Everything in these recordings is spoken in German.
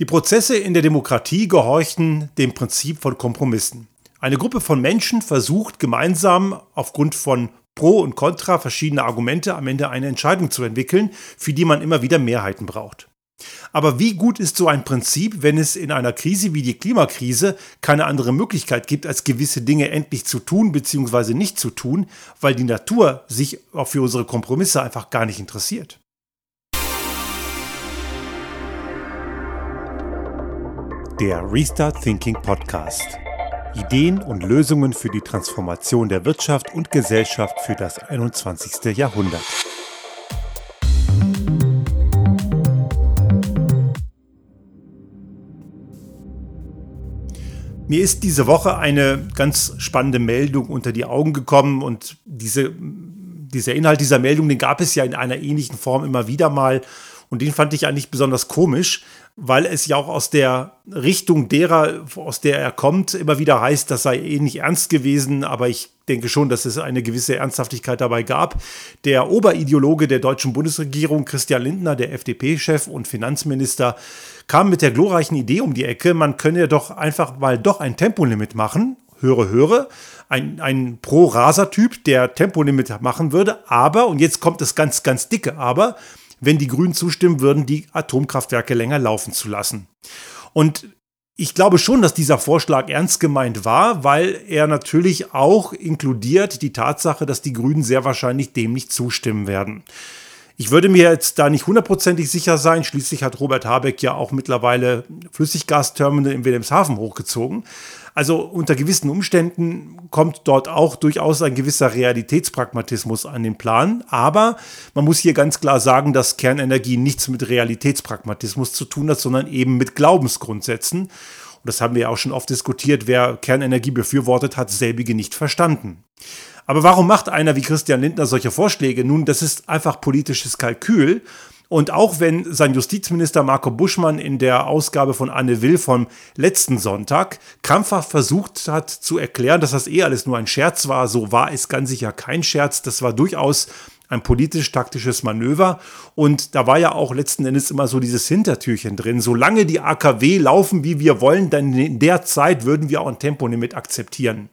Die Prozesse in der Demokratie gehorchen dem Prinzip von Kompromissen. Eine Gruppe von Menschen versucht gemeinsam aufgrund von Pro und Contra verschiedener Argumente am Ende eine Entscheidung zu entwickeln, für die man immer wieder Mehrheiten braucht. Aber wie gut ist so ein Prinzip, wenn es in einer Krise wie die Klimakrise keine andere Möglichkeit gibt, als gewisse Dinge endlich zu tun bzw. nicht zu tun, weil die Natur sich auch für unsere Kompromisse einfach gar nicht interessiert? Der Restart Thinking Podcast. Ideen und Lösungen für die Transformation der Wirtschaft und Gesellschaft für das 21. Jahrhundert. Mir ist diese Woche eine ganz spannende Meldung unter die Augen gekommen und diese, dieser Inhalt dieser Meldung, den gab es ja in einer ähnlichen Form immer wieder mal und den fand ich eigentlich besonders komisch, weil es ja auch aus der Richtung derer, aus der er kommt, immer wieder heißt, das sei eh nicht ernst gewesen, aber ich denke schon, dass es eine gewisse Ernsthaftigkeit dabei gab. Der Oberideologe der deutschen Bundesregierung, Christian Lindner, der FDP-Chef und Finanzminister, kam mit der glorreichen Idee um die Ecke, man könne doch einfach mal doch ein Tempolimit machen. Höre, höre. Ein, ein Pro-Raser-Typ, der Tempolimit machen würde, aber, und jetzt kommt das ganz, ganz dicke Aber, wenn die Grünen zustimmen würden, die Atomkraftwerke länger laufen zu lassen. Und ich glaube schon, dass dieser Vorschlag ernst gemeint war, weil er natürlich auch inkludiert die Tatsache, dass die Grünen sehr wahrscheinlich dem nicht zustimmen werden. Ich würde mir jetzt da nicht hundertprozentig sicher sein. Schließlich hat Robert Habeck ja auch mittlerweile Flüssiggasterminal in Wilhelmshaven hochgezogen. Also unter gewissen Umständen kommt dort auch durchaus ein gewisser Realitätspragmatismus an den Plan. Aber man muss hier ganz klar sagen, dass Kernenergie nichts mit Realitätspragmatismus zu tun hat, sondern eben mit Glaubensgrundsätzen. Und das haben wir ja auch schon oft diskutiert. Wer Kernenergie befürwortet, hat selbige nicht verstanden. Aber warum macht einer wie Christian Lindner solche Vorschläge? Nun, das ist einfach politisches Kalkül. Und auch wenn sein Justizminister Marco Buschmann in der Ausgabe von Anne Will vom letzten Sonntag krampfhaft versucht hat zu erklären, dass das eh alles nur ein Scherz war, so war es ganz sicher kein Scherz. Das war durchaus ein politisch-taktisches Manöver. Und da war ja auch letzten Endes immer so dieses Hintertürchen drin. Solange die AKW laufen, wie wir wollen, dann in der Zeit würden wir auch ein Tempolimit akzeptieren.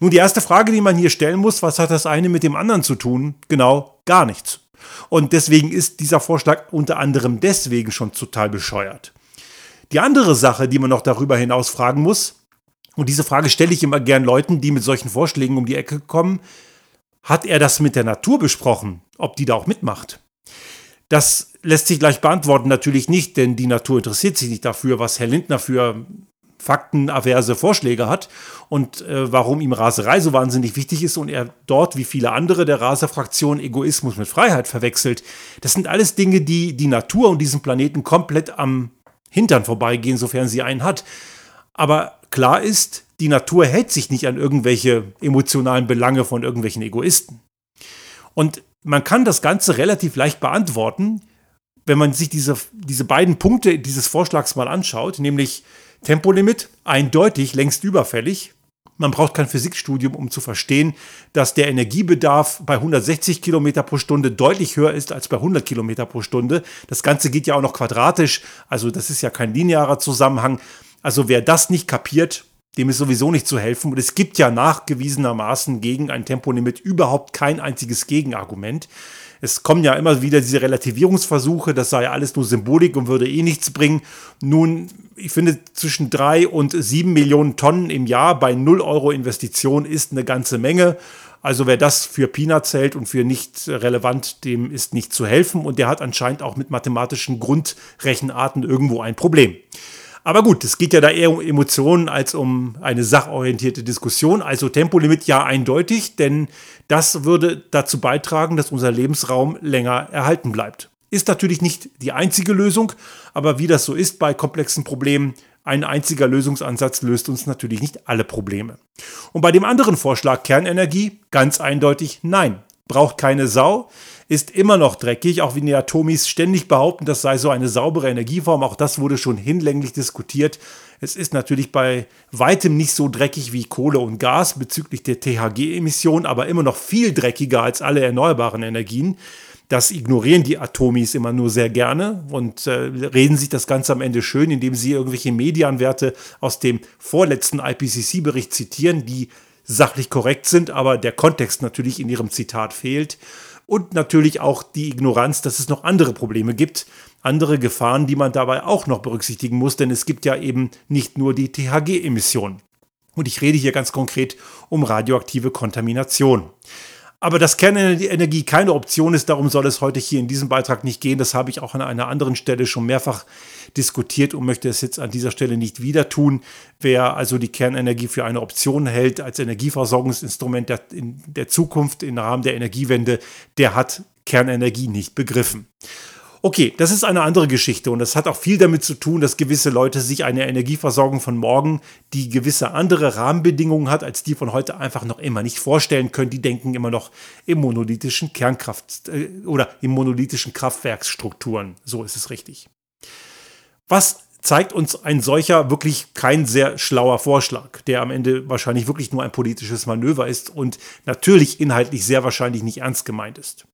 Nun, die erste Frage, die man hier stellen muss, was hat das eine mit dem anderen zu tun? Genau, gar nichts. Und deswegen ist dieser Vorschlag unter anderem deswegen schon total bescheuert. Die andere Sache, die man noch darüber hinaus fragen muss, und diese Frage stelle ich immer gern Leuten, die mit solchen Vorschlägen um die Ecke kommen, hat er das mit der Natur besprochen, ob die da auch mitmacht? Das lässt sich gleich beantworten, natürlich nicht, denn die Natur interessiert sich nicht dafür, was Herr Lindner für faktenaverse Vorschläge hat und äh, warum ihm Raserei so wahnsinnig wichtig ist und er dort, wie viele andere der Raser-Fraktion, Egoismus mit Freiheit verwechselt. Das sind alles Dinge, die die Natur und diesen Planeten komplett am Hintern vorbeigehen, sofern sie einen hat. Aber klar ist, die Natur hält sich nicht an irgendwelche emotionalen Belange von irgendwelchen Egoisten. Und man kann das Ganze relativ leicht beantworten, wenn man sich diese, diese beiden Punkte dieses Vorschlags mal anschaut, nämlich Tempolimit eindeutig längst überfällig. Man braucht kein Physikstudium, um zu verstehen, dass der Energiebedarf bei 160 Kilometer pro Stunde deutlich höher ist als bei 100 Kilometer pro Stunde. Das Ganze geht ja auch noch quadratisch, also das ist ja kein linearer Zusammenhang. Also wer das nicht kapiert, dem ist sowieso nicht zu helfen. Und es gibt ja nachgewiesenermaßen gegen ein Tempolimit überhaupt kein einziges Gegenargument es kommen ja immer wieder diese Relativierungsversuche, das sei alles nur Symbolik und würde eh nichts bringen. Nun, ich finde, zwischen drei und sieben Millionen Tonnen im Jahr bei 0 Euro Investition ist eine ganze Menge. Also wer das für Peanuts hält und für nicht relevant, dem ist nicht zu helfen. Und der hat anscheinend auch mit mathematischen Grundrechenarten irgendwo ein Problem. Aber gut, es geht ja da eher um Emotionen als um eine sachorientierte Diskussion. Also Tempolimit ja eindeutig, denn das würde dazu beitragen, dass unser Lebensraum länger erhalten bleibt. Ist natürlich nicht die einzige Lösung, aber wie das so ist bei komplexen Problemen, ein einziger Lösungsansatz löst uns natürlich nicht alle Probleme. Und bei dem anderen Vorschlag Kernenergie ganz eindeutig nein. Braucht keine Sau ist immer noch dreckig, auch wenn die Atomis ständig behaupten, das sei so eine saubere Energieform. Auch das wurde schon hinlänglich diskutiert. Es ist natürlich bei weitem nicht so dreckig wie Kohle und Gas bezüglich der THG-Emissionen, aber immer noch viel dreckiger als alle erneuerbaren Energien. Das ignorieren die Atomis immer nur sehr gerne und äh, reden sich das Ganze am Ende schön, indem sie irgendwelche Medianwerte aus dem vorletzten IPCC-Bericht zitieren, die sachlich korrekt sind, aber der Kontext natürlich in ihrem Zitat fehlt. Und natürlich auch die Ignoranz, dass es noch andere Probleme gibt, andere Gefahren, die man dabei auch noch berücksichtigen muss, denn es gibt ja eben nicht nur die THG-Emissionen. Und ich rede hier ganz konkret um radioaktive Kontamination. Aber dass Kernenergie keine Option ist, darum soll es heute hier in diesem Beitrag nicht gehen. Das habe ich auch an einer anderen Stelle schon mehrfach diskutiert und möchte es jetzt an dieser Stelle nicht wieder tun. Wer also die Kernenergie für eine Option hält als Energieversorgungsinstrument der, in der Zukunft im Rahmen der Energiewende, der hat Kernenergie nicht begriffen. Okay, das ist eine andere Geschichte und das hat auch viel damit zu tun, dass gewisse Leute sich eine Energieversorgung von morgen, die gewisse andere Rahmenbedingungen hat, als die von heute einfach noch immer nicht vorstellen können. Die denken immer noch im monolithischen Kernkraft äh, oder im monolithischen Kraftwerksstrukturen. So ist es richtig. Was zeigt uns ein solcher wirklich kein sehr schlauer Vorschlag, der am Ende wahrscheinlich wirklich nur ein politisches Manöver ist und natürlich inhaltlich sehr wahrscheinlich nicht ernst gemeint ist.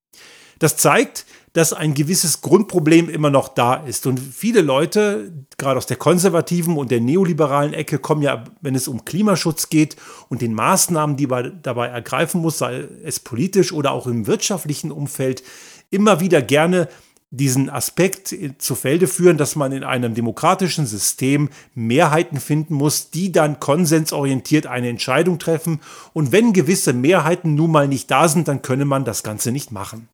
Das zeigt, dass ein gewisses Grundproblem immer noch da ist. Und viele Leute, gerade aus der konservativen und der neoliberalen Ecke, kommen ja, wenn es um Klimaschutz geht und den Maßnahmen, die man dabei ergreifen muss, sei es politisch oder auch im wirtschaftlichen Umfeld, immer wieder gerne diesen Aspekt zu Felde führen, dass man in einem demokratischen System Mehrheiten finden muss, die dann konsensorientiert eine Entscheidung treffen. Und wenn gewisse Mehrheiten nun mal nicht da sind, dann könne man das Ganze nicht machen.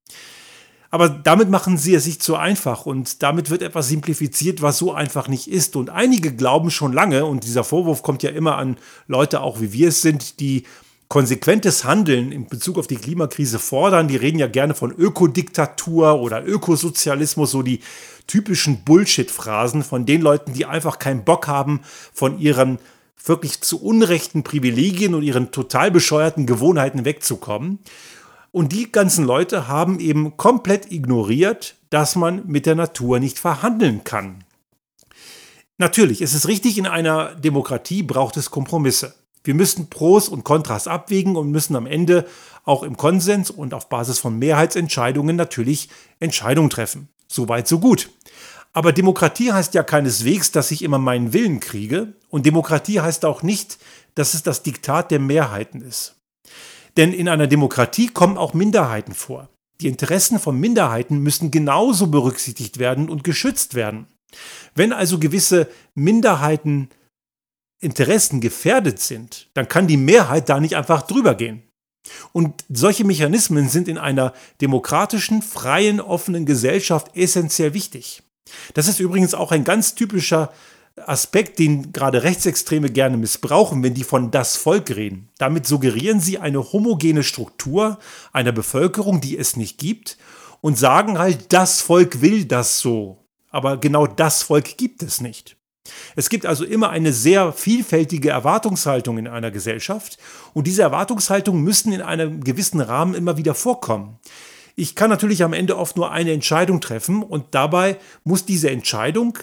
Aber damit machen sie es sich zu einfach und damit wird etwas simplifiziert, was so einfach nicht ist. Und einige glauben schon lange, und dieser Vorwurf kommt ja immer an Leute, auch wie wir es sind, die konsequentes Handeln in Bezug auf die Klimakrise fordern. Die reden ja gerne von Ökodiktatur oder Ökosozialismus, so die typischen Bullshit-Phrasen von den Leuten, die einfach keinen Bock haben, von ihren wirklich zu unrechten Privilegien und ihren total bescheuerten Gewohnheiten wegzukommen. Und die ganzen Leute haben eben komplett ignoriert, dass man mit der Natur nicht verhandeln kann. Natürlich, es ist richtig, in einer Demokratie braucht es Kompromisse. Wir müssen Pros und Kontras abwägen und müssen am Ende auch im Konsens und auf Basis von Mehrheitsentscheidungen natürlich Entscheidungen treffen. Soweit, so gut. Aber Demokratie heißt ja keineswegs, dass ich immer meinen Willen kriege. Und Demokratie heißt auch nicht, dass es das Diktat der Mehrheiten ist. Denn in einer Demokratie kommen auch Minderheiten vor. Die Interessen von Minderheiten müssen genauso berücksichtigt werden und geschützt werden. Wenn also gewisse Minderheiten Interessen gefährdet sind, dann kann die Mehrheit da nicht einfach drüber gehen. Und solche Mechanismen sind in einer demokratischen, freien, offenen Gesellschaft essentiell wichtig. Das ist übrigens auch ein ganz typischer Aspekt, den gerade Rechtsextreme gerne missbrauchen, wenn die von das Volk reden. Damit suggerieren sie eine homogene Struktur einer Bevölkerung, die es nicht gibt, und sagen halt, das Volk will das so. Aber genau das Volk gibt es nicht. Es gibt also immer eine sehr vielfältige Erwartungshaltung in einer Gesellschaft und diese Erwartungshaltungen müssen in einem gewissen Rahmen immer wieder vorkommen. Ich kann natürlich am Ende oft nur eine Entscheidung treffen und dabei muss diese Entscheidung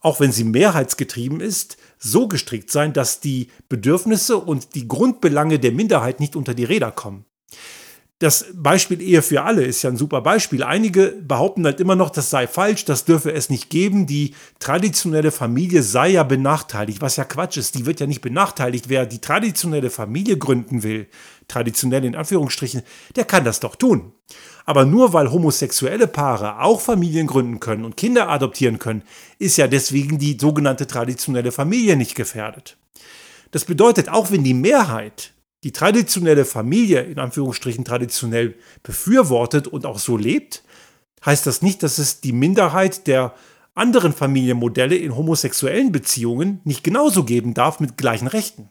auch wenn sie mehrheitsgetrieben ist, so gestrickt sein, dass die Bedürfnisse und die Grundbelange der Minderheit nicht unter die Räder kommen. Das Beispiel Ehe für alle ist ja ein super Beispiel. Einige behaupten halt immer noch, das sei falsch, das dürfe es nicht geben. Die traditionelle Familie sei ja benachteiligt, was ja Quatsch ist. Die wird ja nicht benachteiligt. Wer die traditionelle Familie gründen will, traditionell in Anführungsstrichen, der kann das doch tun. Aber nur weil homosexuelle Paare auch Familien gründen können und Kinder adoptieren können, ist ja deswegen die sogenannte traditionelle Familie nicht gefährdet. Das bedeutet, auch wenn die Mehrheit die traditionelle Familie in Anführungsstrichen traditionell befürwortet und auch so lebt, heißt das nicht, dass es die Minderheit der anderen Familienmodelle in homosexuellen Beziehungen nicht genauso geben darf mit gleichen Rechten.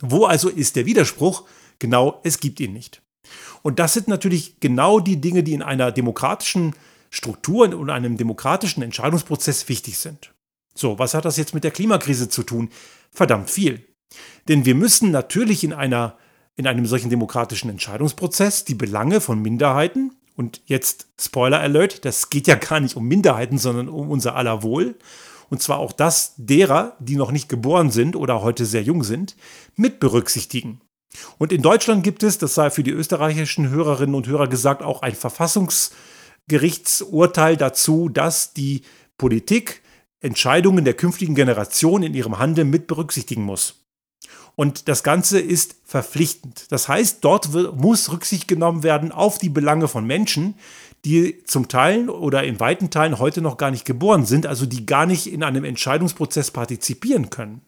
Wo also ist der Widerspruch? Genau, es gibt ihn nicht. Und das sind natürlich genau die Dinge, die in einer demokratischen Struktur und einem demokratischen Entscheidungsprozess wichtig sind. So, was hat das jetzt mit der Klimakrise zu tun? Verdammt viel. Denn wir müssen natürlich in, einer, in einem solchen demokratischen Entscheidungsprozess die Belange von Minderheiten, und jetzt Spoiler Alert, das geht ja gar nicht um Minderheiten, sondern um unser aller Wohl, und zwar auch das derer, die noch nicht geboren sind oder heute sehr jung sind, mit berücksichtigen. Und in Deutschland gibt es, das sei für die österreichischen Hörerinnen und Hörer gesagt, auch ein Verfassungsgerichtsurteil dazu, dass die Politik Entscheidungen der künftigen Generation in ihrem Handeln mit berücksichtigen muss. Und das Ganze ist verpflichtend. Das heißt, dort muss Rücksicht genommen werden auf die Belange von Menschen, die zum Teil oder in weiten Teilen heute noch gar nicht geboren sind, also die gar nicht in einem Entscheidungsprozess partizipieren können.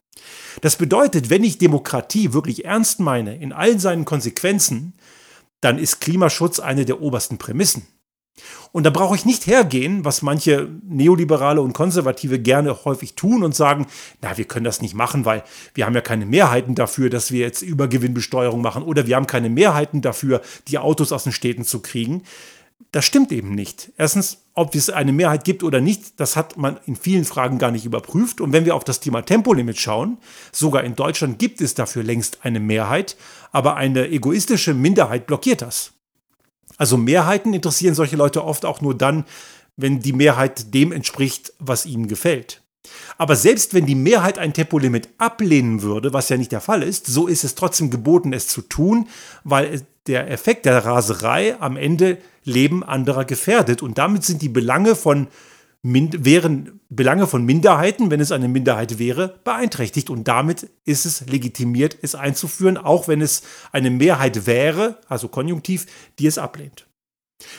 Das bedeutet, wenn ich Demokratie wirklich ernst meine, in allen seinen Konsequenzen, dann ist Klimaschutz eine der obersten Prämissen. Und da brauche ich nicht hergehen, was manche Neoliberale und Konservative gerne häufig tun und sagen, na, wir können das nicht machen, weil wir haben ja keine Mehrheiten dafür, dass wir jetzt Übergewinnbesteuerung machen oder wir haben keine Mehrheiten dafür, die Autos aus den Städten zu kriegen. Das stimmt eben nicht. Erstens, ob es eine Mehrheit gibt oder nicht, das hat man in vielen Fragen gar nicht überprüft. Und wenn wir auf das Thema Tempolimit schauen, sogar in Deutschland gibt es dafür längst eine Mehrheit, aber eine egoistische Minderheit blockiert das. Also Mehrheiten interessieren solche Leute oft auch nur dann, wenn die Mehrheit dem entspricht, was ihnen gefällt. Aber selbst wenn die Mehrheit ein Tempolimit ablehnen würde, was ja nicht der Fall ist, so ist es trotzdem geboten, es zu tun, weil der Effekt der Raserei am Ende Leben anderer gefährdet. Und damit sind die Belange von wären Belange von Minderheiten, wenn es eine Minderheit wäre, beeinträchtigt. Und damit ist es legitimiert, es einzuführen, auch wenn es eine Mehrheit wäre, also konjunktiv, die es ablehnt.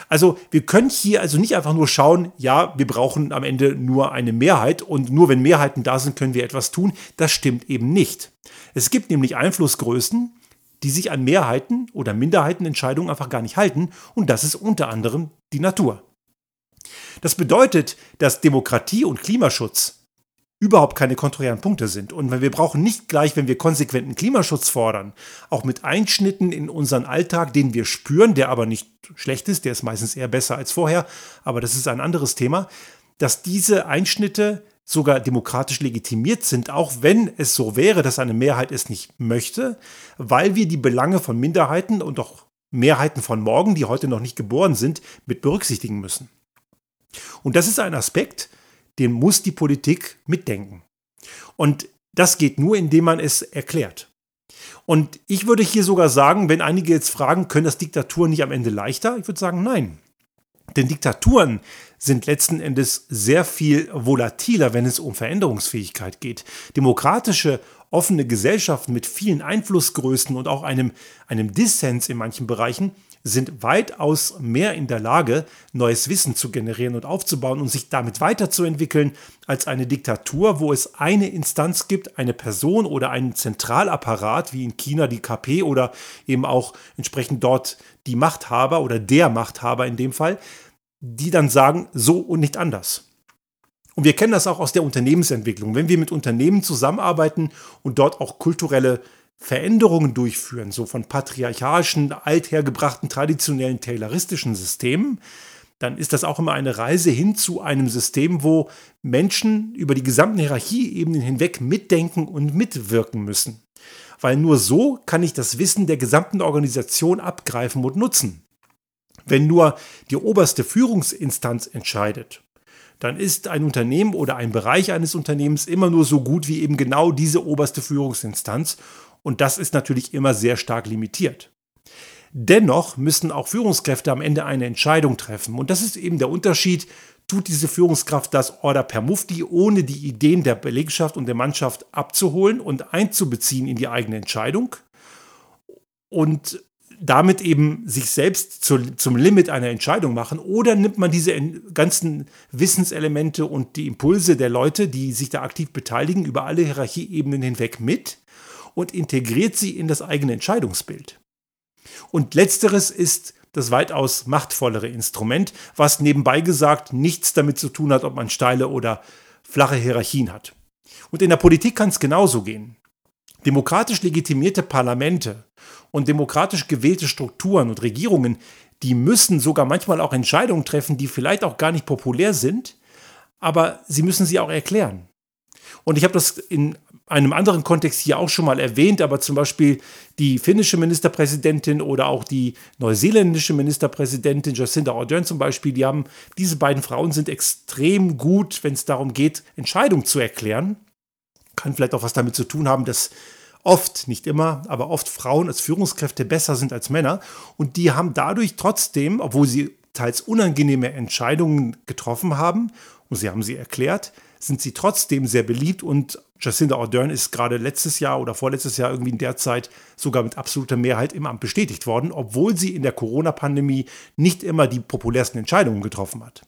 Also wir können hier also nicht einfach nur schauen, ja, wir brauchen am Ende nur eine Mehrheit und nur wenn Mehrheiten da sind, können wir etwas tun. Das stimmt eben nicht. Es gibt nämlich Einflussgrößen, die sich an Mehrheiten oder Minderheitenentscheidungen einfach gar nicht halten und das ist unter anderem die Natur. Das bedeutet, dass Demokratie und Klimaschutz überhaupt keine konträren Punkte sind. Und wir brauchen nicht gleich, wenn wir konsequenten Klimaschutz fordern, auch mit Einschnitten in unseren Alltag, den wir spüren, der aber nicht schlecht ist, der ist meistens eher besser als vorher, aber das ist ein anderes Thema, dass diese Einschnitte sogar demokratisch legitimiert sind, auch wenn es so wäre, dass eine Mehrheit es nicht möchte, weil wir die Belange von Minderheiten und auch Mehrheiten von morgen, die heute noch nicht geboren sind, mit berücksichtigen müssen. Und das ist ein Aspekt, den muss die Politik mitdenken. Und das geht nur, indem man es erklärt. Und ich würde hier sogar sagen, wenn einige jetzt fragen, können das Diktaturen nicht am Ende leichter? Ich würde sagen, nein. Denn Diktaturen sind letzten Endes sehr viel volatiler, wenn es um Veränderungsfähigkeit geht. Demokratische, offene Gesellschaften mit vielen Einflussgrößen und auch einem, einem Dissens in manchen Bereichen sind weitaus mehr in der Lage, neues Wissen zu generieren und aufzubauen und sich damit weiterzuentwickeln, als eine Diktatur, wo es eine Instanz gibt, eine Person oder einen Zentralapparat, wie in China die KP oder eben auch entsprechend dort die Machthaber oder der Machthaber in dem Fall, die dann sagen, so und nicht anders. Und wir kennen das auch aus der Unternehmensentwicklung. Wenn wir mit Unternehmen zusammenarbeiten und dort auch kulturelle Veränderungen durchführen, so von patriarchalischen, althergebrachten, traditionellen, tayloristischen Systemen, dann ist das auch immer eine Reise hin zu einem System, wo Menschen über die gesamten Hierarchieebenen hinweg mitdenken und mitwirken müssen. Weil nur so kann ich das Wissen der gesamten Organisation abgreifen und nutzen. Wenn nur die oberste Führungsinstanz entscheidet, dann ist ein Unternehmen oder ein Bereich eines Unternehmens immer nur so gut wie eben genau diese oberste Führungsinstanz und das ist natürlich immer sehr stark limitiert. Dennoch müssen auch Führungskräfte am Ende eine Entscheidung treffen. Und das ist eben der Unterschied. Tut diese Führungskraft das Order per Mufti, ohne die Ideen der Belegschaft und der Mannschaft abzuholen und einzubeziehen in die eigene Entscheidung? Und damit eben sich selbst zu, zum Limit einer Entscheidung machen? Oder nimmt man diese ganzen Wissenselemente und die Impulse der Leute, die sich da aktiv beteiligen, über alle Hierarchieebenen hinweg mit und integriert sie in das eigene Entscheidungsbild. Und letzteres ist das weitaus machtvollere Instrument, was nebenbei gesagt nichts damit zu tun hat, ob man steile oder flache Hierarchien hat. Und in der Politik kann es genauso gehen. Demokratisch legitimierte Parlamente und demokratisch gewählte Strukturen und Regierungen, die müssen sogar manchmal auch Entscheidungen treffen, die vielleicht auch gar nicht populär sind, aber sie müssen sie auch erklären. Und ich habe das in einem anderen Kontext hier auch schon mal erwähnt, aber zum Beispiel die finnische Ministerpräsidentin oder auch die neuseeländische Ministerpräsidentin Jacinda Ardern zum Beispiel, die haben, diese beiden Frauen sind extrem gut, wenn es darum geht, Entscheidungen zu erklären. Kann vielleicht auch was damit zu tun haben, dass oft, nicht immer, aber oft Frauen als Führungskräfte besser sind als Männer. Und die haben dadurch trotzdem, obwohl sie teils unangenehme Entscheidungen getroffen haben, und sie haben sie erklärt, sind sie trotzdem sehr beliebt und Jacinda Ardern ist gerade letztes Jahr oder vorletztes Jahr irgendwie in der Zeit sogar mit absoluter Mehrheit im Amt bestätigt worden, obwohl sie in der Corona-Pandemie nicht immer die populärsten Entscheidungen getroffen hat.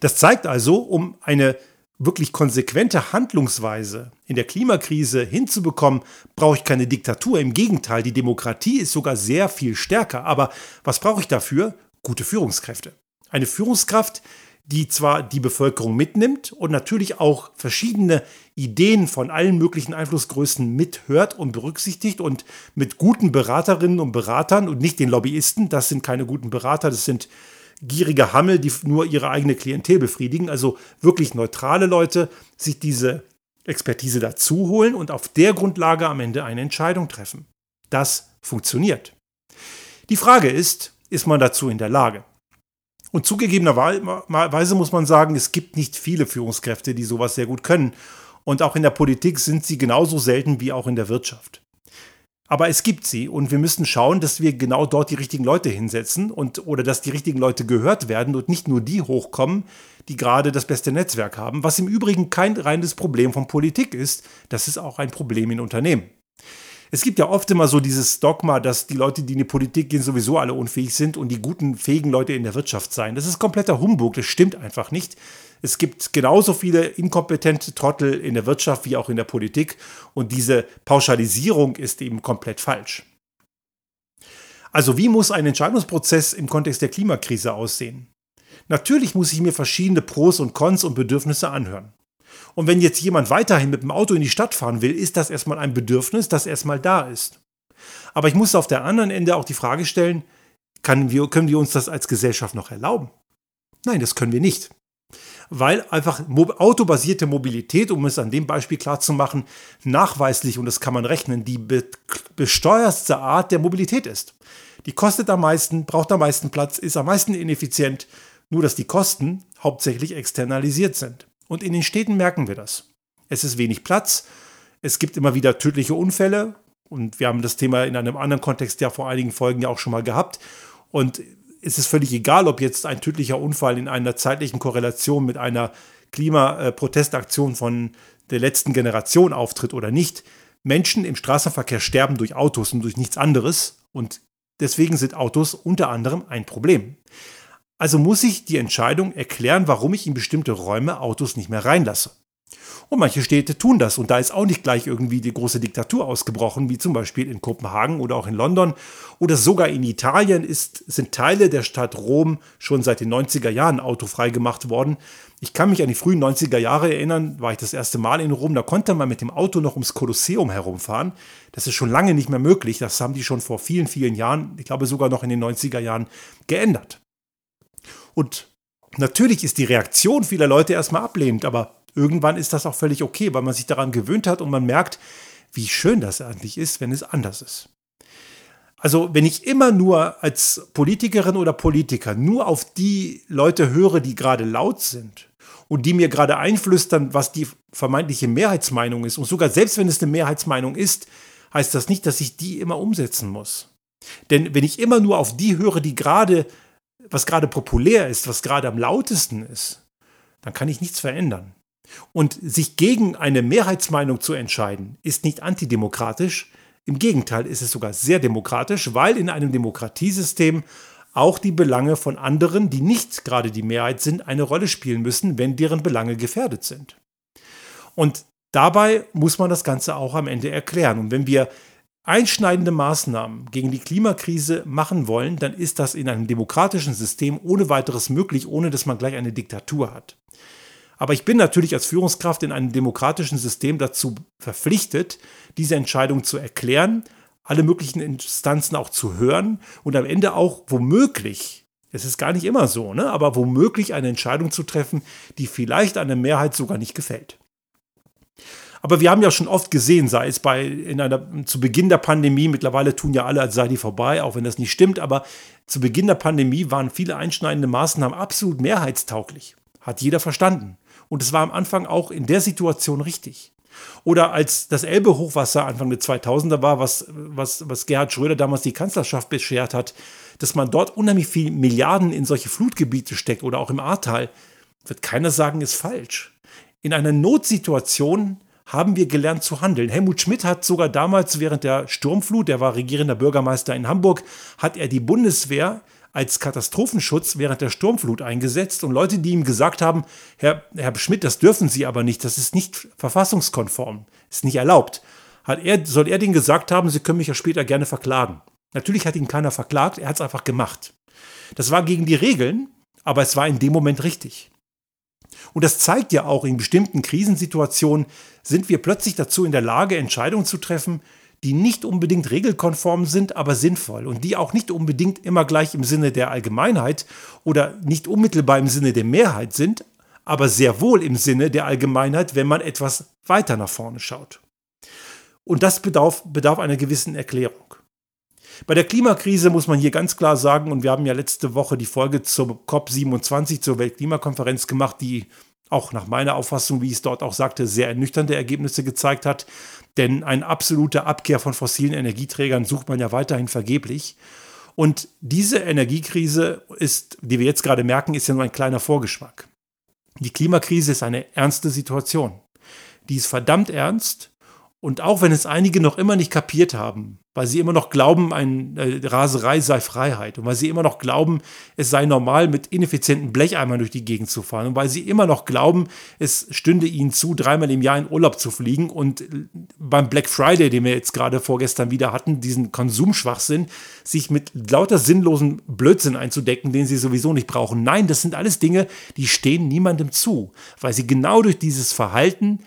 Das zeigt also, um eine wirklich konsequente Handlungsweise in der Klimakrise hinzubekommen, brauche ich keine Diktatur. Im Gegenteil, die Demokratie ist sogar sehr viel stärker. Aber was brauche ich dafür? Gute Führungskräfte. Eine Führungskraft, die zwar die Bevölkerung mitnimmt und natürlich auch verschiedene Ideen von allen möglichen Einflussgrößen mithört und berücksichtigt und mit guten Beraterinnen und Beratern und nicht den Lobbyisten, das sind keine guten Berater, das sind gierige Hammel, die nur ihre eigene Klientel befriedigen, also wirklich neutrale Leute, sich diese Expertise dazu holen und auf der Grundlage am Ende eine Entscheidung treffen. Das funktioniert. Die Frage ist, ist man dazu in der Lage? Und zugegebenerweise muss man sagen, es gibt nicht viele Führungskräfte, die sowas sehr gut können. Und auch in der Politik sind sie genauso selten wie auch in der Wirtschaft. Aber es gibt sie und wir müssen schauen, dass wir genau dort die richtigen Leute hinsetzen und oder dass die richtigen Leute gehört werden und nicht nur die hochkommen, die gerade das beste Netzwerk haben, was im Übrigen kein reines Problem von Politik ist, das ist auch ein Problem in Unternehmen. Es gibt ja oft immer so dieses Dogma, dass die Leute, die in die Politik gehen, sowieso alle unfähig sind und die guten, fähigen Leute in der Wirtschaft seien. Das ist kompletter Humbug, das stimmt einfach nicht. Es gibt genauso viele inkompetente Trottel in der Wirtschaft wie auch in der Politik und diese Pauschalisierung ist eben komplett falsch. Also wie muss ein Entscheidungsprozess im Kontext der Klimakrise aussehen? Natürlich muss ich mir verschiedene Pros und Cons und Bedürfnisse anhören. Und wenn jetzt jemand weiterhin mit dem Auto in die Stadt fahren will, ist das erstmal ein Bedürfnis, das erstmal da ist. Aber ich muss auf der anderen Ende auch die Frage stellen, wir, können wir uns das als Gesellschaft noch erlauben? Nein, das können wir nicht. Weil einfach autobasierte Mobilität, um es an dem Beispiel klar zu machen, nachweislich, und das kann man rechnen, die be besteuerste Art der Mobilität ist. Die kostet am meisten, braucht am meisten Platz, ist am meisten ineffizient, nur dass die Kosten hauptsächlich externalisiert sind. Und in den Städten merken wir das. Es ist wenig Platz, es gibt immer wieder tödliche Unfälle und wir haben das Thema in einem anderen Kontext ja vor einigen Folgen ja auch schon mal gehabt. Und es ist völlig egal, ob jetzt ein tödlicher Unfall in einer zeitlichen Korrelation mit einer Klimaprotestaktion von der letzten Generation auftritt oder nicht. Menschen im Straßenverkehr sterben durch Autos und durch nichts anderes und deswegen sind Autos unter anderem ein Problem. Also muss ich die Entscheidung erklären, warum ich in bestimmte Räume Autos nicht mehr reinlasse. Und manche Städte tun das. Und da ist auch nicht gleich irgendwie die große Diktatur ausgebrochen, wie zum Beispiel in Kopenhagen oder auch in London. Oder sogar in Italien ist, sind Teile der Stadt Rom schon seit den 90er Jahren autofrei gemacht worden. Ich kann mich an die frühen 90er Jahre erinnern, war ich das erste Mal in Rom, da konnte man mit dem Auto noch ums Kolosseum herumfahren. Das ist schon lange nicht mehr möglich. Das haben die schon vor vielen, vielen Jahren, ich glaube sogar noch in den 90er Jahren, geändert. Und natürlich ist die Reaktion vieler Leute erstmal ablehnend, aber irgendwann ist das auch völlig okay, weil man sich daran gewöhnt hat und man merkt, wie schön das eigentlich ist, wenn es anders ist. Also wenn ich immer nur als Politikerin oder Politiker nur auf die Leute höre, die gerade laut sind und die mir gerade einflüstern, was die vermeintliche Mehrheitsmeinung ist, und sogar selbst wenn es eine Mehrheitsmeinung ist, heißt das nicht, dass ich die immer umsetzen muss. Denn wenn ich immer nur auf die höre, die gerade was gerade populär ist, was gerade am lautesten ist, dann kann ich nichts verändern. Und sich gegen eine Mehrheitsmeinung zu entscheiden, ist nicht antidemokratisch. Im Gegenteil ist es sogar sehr demokratisch, weil in einem Demokratiesystem auch die Belange von anderen, die nicht gerade die Mehrheit sind, eine Rolle spielen müssen, wenn deren Belange gefährdet sind. Und dabei muss man das Ganze auch am Ende erklären. Und wenn wir einschneidende Maßnahmen gegen die Klimakrise machen wollen, dann ist das in einem demokratischen System ohne weiteres möglich, ohne dass man gleich eine Diktatur hat. Aber ich bin natürlich als Führungskraft in einem demokratischen System dazu verpflichtet, diese Entscheidung zu erklären, alle möglichen Instanzen auch zu hören und am Ende auch womöglich, es ist gar nicht immer so, ne, aber womöglich eine Entscheidung zu treffen, die vielleicht einer Mehrheit sogar nicht gefällt. Aber wir haben ja schon oft gesehen, sei es bei in einer, zu Beginn der Pandemie, mittlerweile tun ja alle, als sei die vorbei, auch wenn das nicht stimmt, aber zu Beginn der Pandemie waren viele einschneidende Maßnahmen absolut mehrheitstauglich. Hat jeder verstanden. Und es war am Anfang auch in der Situation richtig. Oder als das Elbe-Hochwasser Anfang der 2000er war, was, was, was Gerhard Schröder damals die Kanzlerschaft beschert hat, dass man dort unheimlich viel Milliarden in solche Flutgebiete steckt oder auch im Ahrtal, wird keiner sagen, ist falsch. In einer Notsituation haben wir gelernt zu handeln. Helmut Schmidt hat sogar damals während der Sturmflut, der war regierender Bürgermeister in Hamburg, hat er die Bundeswehr als Katastrophenschutz während der Sturmflut eingesetzt und Leute, die ihm gesagt haben, Herr, Herr Schmidt, das dürfen Sie aber nicht, das ist nicht verfassungskonform, ist nicht erlaubt, hat er, soll er denen gesagt haben, Sie können mich ja später gerne verklagen. Natürlich hat ihn keiner verklagt, er hat es einfach gemacht. Das war gegen die Regeln, aber es war in dem Moment richtig. Und das zeigt ja auch, in bestimmten Krisensituationen sind wir plötzlich dazu in der Lage, Entscheidungen zu treffen, die nicht unbedingt regelkonform sind, aber sinnvoll und die auch nicht unbedingt immer gleich im Sinne der Allgemeinheit oder nicht unmittelbar im Sinne der Mehrheit sind, aber sehr wohl im Sinne der Allgemeinheit, wenn man etwas weiter nach vorne schaut. Und das bedarf, bedarf einer gewissen Erklärung. Bei der Klimakrise muss man hier ganz klar sagen, und wir haben ja letzte Woche die Folge zur COP27, zur Weltklimakonferenz gemacht, die auch nach meiner Auffassung, wie ich es dort auch sagte, sehr ernüchternde Ergebnisse gezeigt hat. Denn eine absolute Abkehr von fossilen Energieträgern sucht man ja weiterhin vergeblich. Und diese Energiekrise ist, die wir jetzt gerade merken, ist ja nur ein kleiner Vorgeschmack. Die Klimakrise ist eine ernste Situation. Die ist verdammt ernst. Und auch wenn es einige noch immer nicht kapiert haben, weil sie immer noch glauben, ein, äh, Raserei sei Freiheit und weil sie immer noch glauben, es sei normal, mit ineffizienten Blecheimern durch die Gegend zu fahren und weil sie immer noch glauben, es stünde ihnen zu, dreimal im Jahr in Urlaub zu fliegen und beim Black Friday, den wir jetzt gerade vorgestern wieder hatten, diesen Konsumschwachsinn, sich mit lauter sinnlosen Blödsinn einzudecken, den sie sowieso nicht brauchen. Nein, das sind alles Dinge, die stehen niemandem zu, weil sie genau durch dieses Verhalten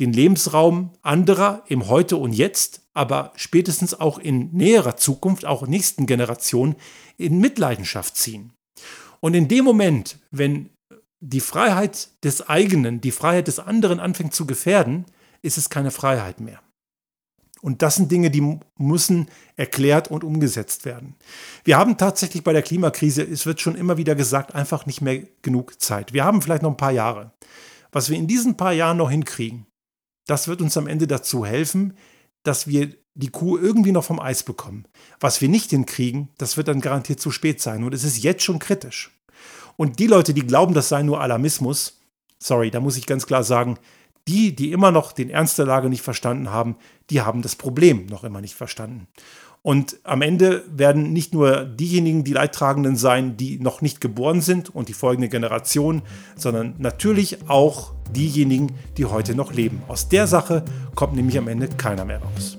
den Lebensraum anderer im Heute und Jetzt, aber spätestens auch in näherer Zukunft, auch nächsten Generationen, in Mitleidenschaft ziehen. Und in dem Moment, wenn die Freiheit des eigenen, die Freiheit des anderen anfängt zu gefährden, ist es keine Freiheit mehr. Und das sind Dinge, die müssen erklärt und umgesetzt werden. Wir haben tatsächlich bei der Klimakrise, es wird schon immer wieder gesagt, einfach nicht mehr genug Zeit. Wir haben vielleicht noch ein paar Jahre. Was wir in diesen paar Jahren noch hinkriegen, das wird uns am Ende dazu helfen, dass wir die Kuh irgendwie noch vom Eis bekommen. Was wir nicht hinkriegen, das wird dann garantiert zu spät sein. Und es ist jetzt schon kritisch. Und die Leute, die glauben, das sei nur Alarmismus, sorry, da muss ich ganz klar sagen, die, die immer noch den Ernst der Lage nicht verstanden haben, die haben das Problem noch immer nicht verstanden. Und am Ende werden nicht nur diejenigen die Leidtragenden sein, die noch nicht geboren sind und die folgende Generation, sondern natürlich auch diejenigen, die heute noch leben. Aus der Sache kommt nämlich am Ende keiner mehr raus.